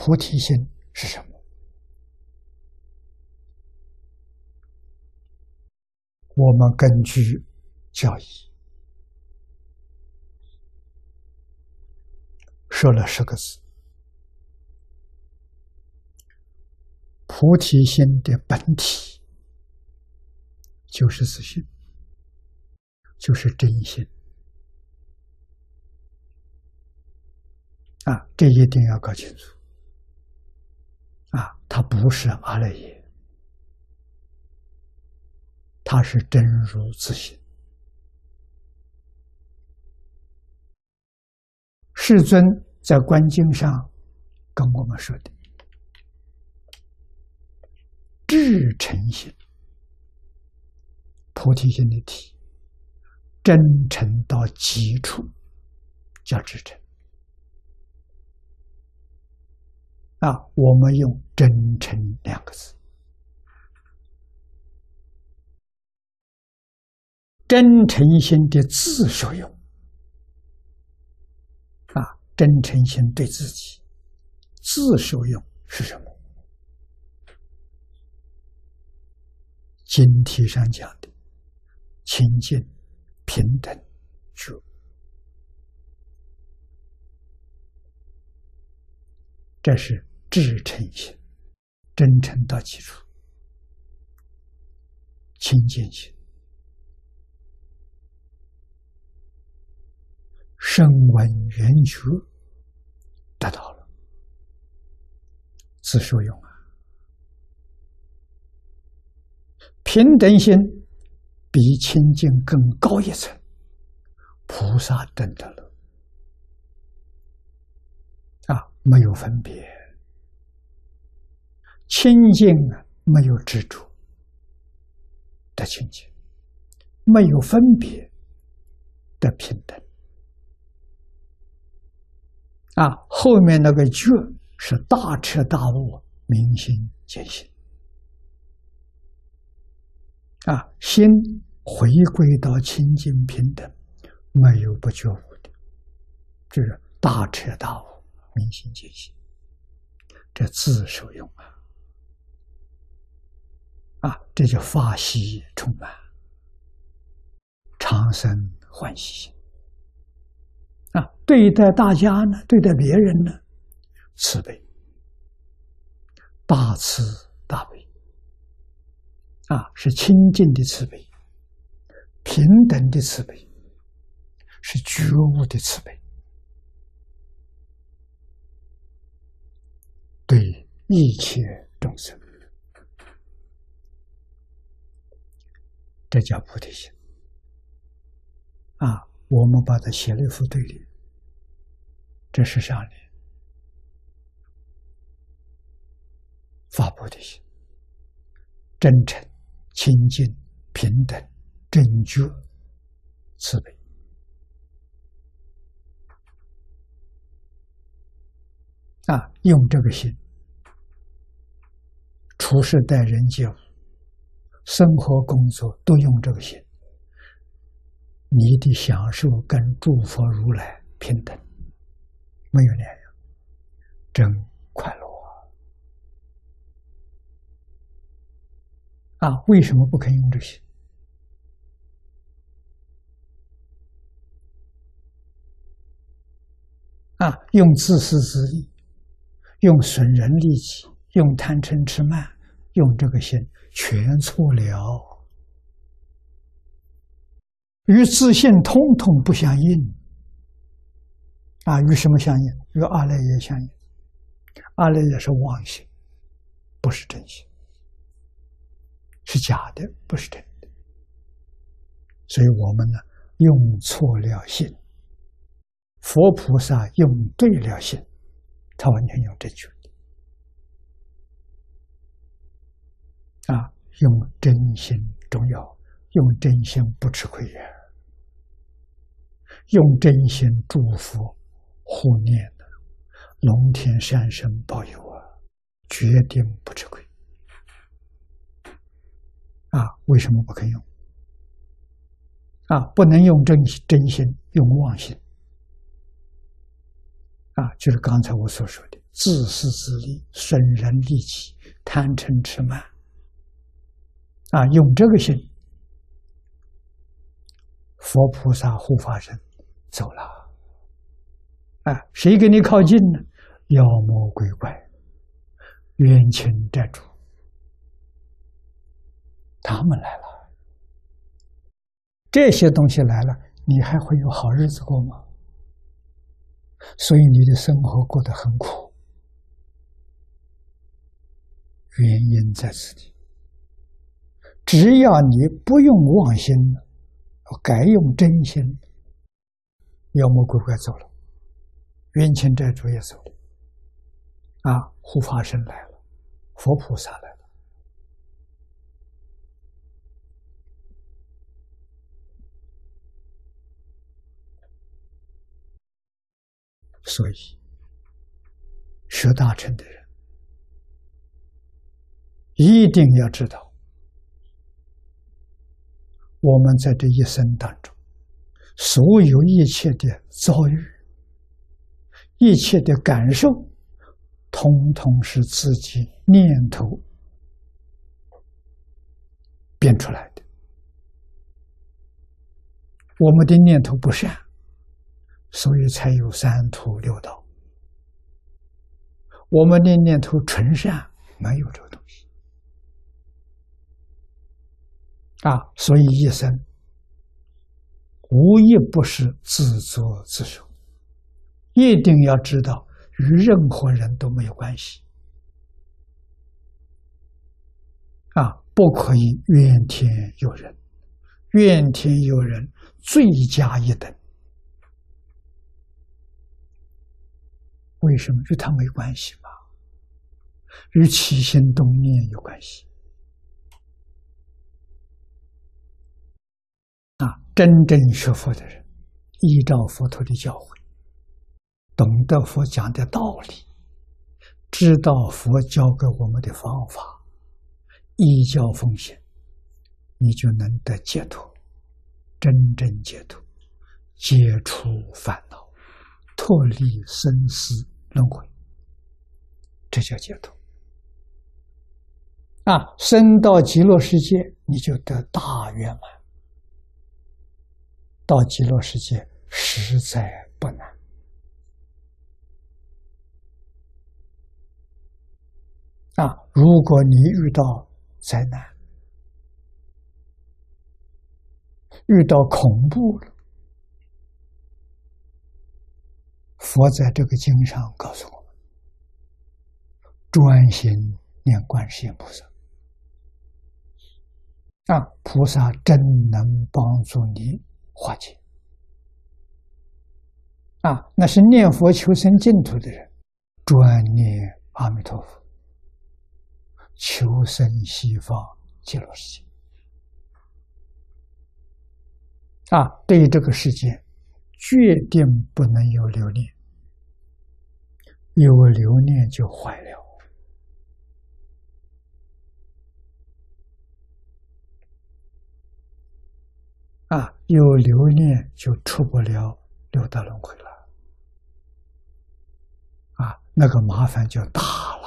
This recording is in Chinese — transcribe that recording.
菩提心是什么？我们根据教义说了十个字：菩提心的本体就是自信，就是真心。啊，这一定要搞清楚。啊，他不是阿赖耶，他是真如自性。世尊在观经上跟我们说的，至诚心、菩提心的体，真诚到极处，叫至诚。啊，我们用“真诚”两个字，“真诚心”的自受用。啊，真诚心对自己，自受用是什么？经题上讲的清净、平等、觉。这是至诚心，真诚到基础，清净心，声闻缘觉得到了，自受用啊。平等心比清净更高一层，菩萨等得了啊。没有分别，清净啊，没有执着的清净，没有分别的平等啊。后面那个觉是大彻大悟、明心见性啊，心回归到清净平等，没有不觉悟的，就是大彻大悟。明心见性，这自受用啊！啊，这叫法喜充满，长生欢喜啊！对待大家呢，对待别人呢，慈悲，大慈大悲啊，是清净的慈悲，平等的慈悲，是觉悟的慈悲。对一切众生，这叫菩提心啊！我们把它写了一副对联，这是上联：发菩提心，真诚、清净、平等、正觉、慈悲。啊，用这个心，处事待人接物，生活工作都用这个心，你的享受跟诸佛如来平等，没有两样，真快乐啊！啊，为什么不肯用这些？啊，用自私自利。用损人利己，用贪嗔痴慢，用这个心，全错了。与自信通通不相应。啊，与什么相应？与阿赖耶相应。阿赖耶是妄心，不是真心，是假的，不是真的。所以我们呢，用错了心。佛菩萨用对了心。他完全用正确的啊，用真心重要，用真心不吃亏呀，用真心祝福护念的，龙天善神保佑啊，决定不吃亏啊！为什么不肯用？啊，不能用真真心，用妄心。啊，就是刚才我所说的，自私自利、损人利己、贪嗔痴慢，啊，用这个心，佛菩萨护法神走了，啊，谁给你靠近呢？妖魔鬼怪、冤亲债主，他们来了，这些东西来了，你还会有好日子过吗？所以你的生活过得很苦。原因在此地。只要你不用妄心，改用真心，妖魔鬼怪走了，冤亲债主也走了，啊，护法神来了，佛菩萨来了，所以学大乘的人。一定要知道，我们在这一生当中，所有一切的遭遇、一切的感受，通通是自己念头变出来的。我们的念头不善，所以才有三途六道；我们的念头纯善，没有这个东西。啊，所以一生无一不是自作自受，一定要知道与任何人都没有关系。啊，不可以怨天尤人，怨天尤人罪加一等。为什么与他没关系嘛？与起心动念有关系。啊，真正学佛的人，依照佛陀的教诲，懂得佛讲的道理，知道佛教给我们的方法，依教奉行，你就能得解脱，真正解脱，解除烦恼，脱离生死轮回，这叫解脱。啊，升到极乐世界，你就得大圆满。到极乐世界实在不难啊！如果你遇到灾难、遇到恐怖了，佛在这个经上告诉我们：专心念观世音菩萨啊，菩萨真能帮助你。化解啊，那是念佛求生净土的人，专念阿弥陀佛，求生西方极乐世界啊。对于这个世界，决定不能有留恋，有留恋就坏了。啊，有留念就出不了六道轮回了，啊，那个麻烦就大了。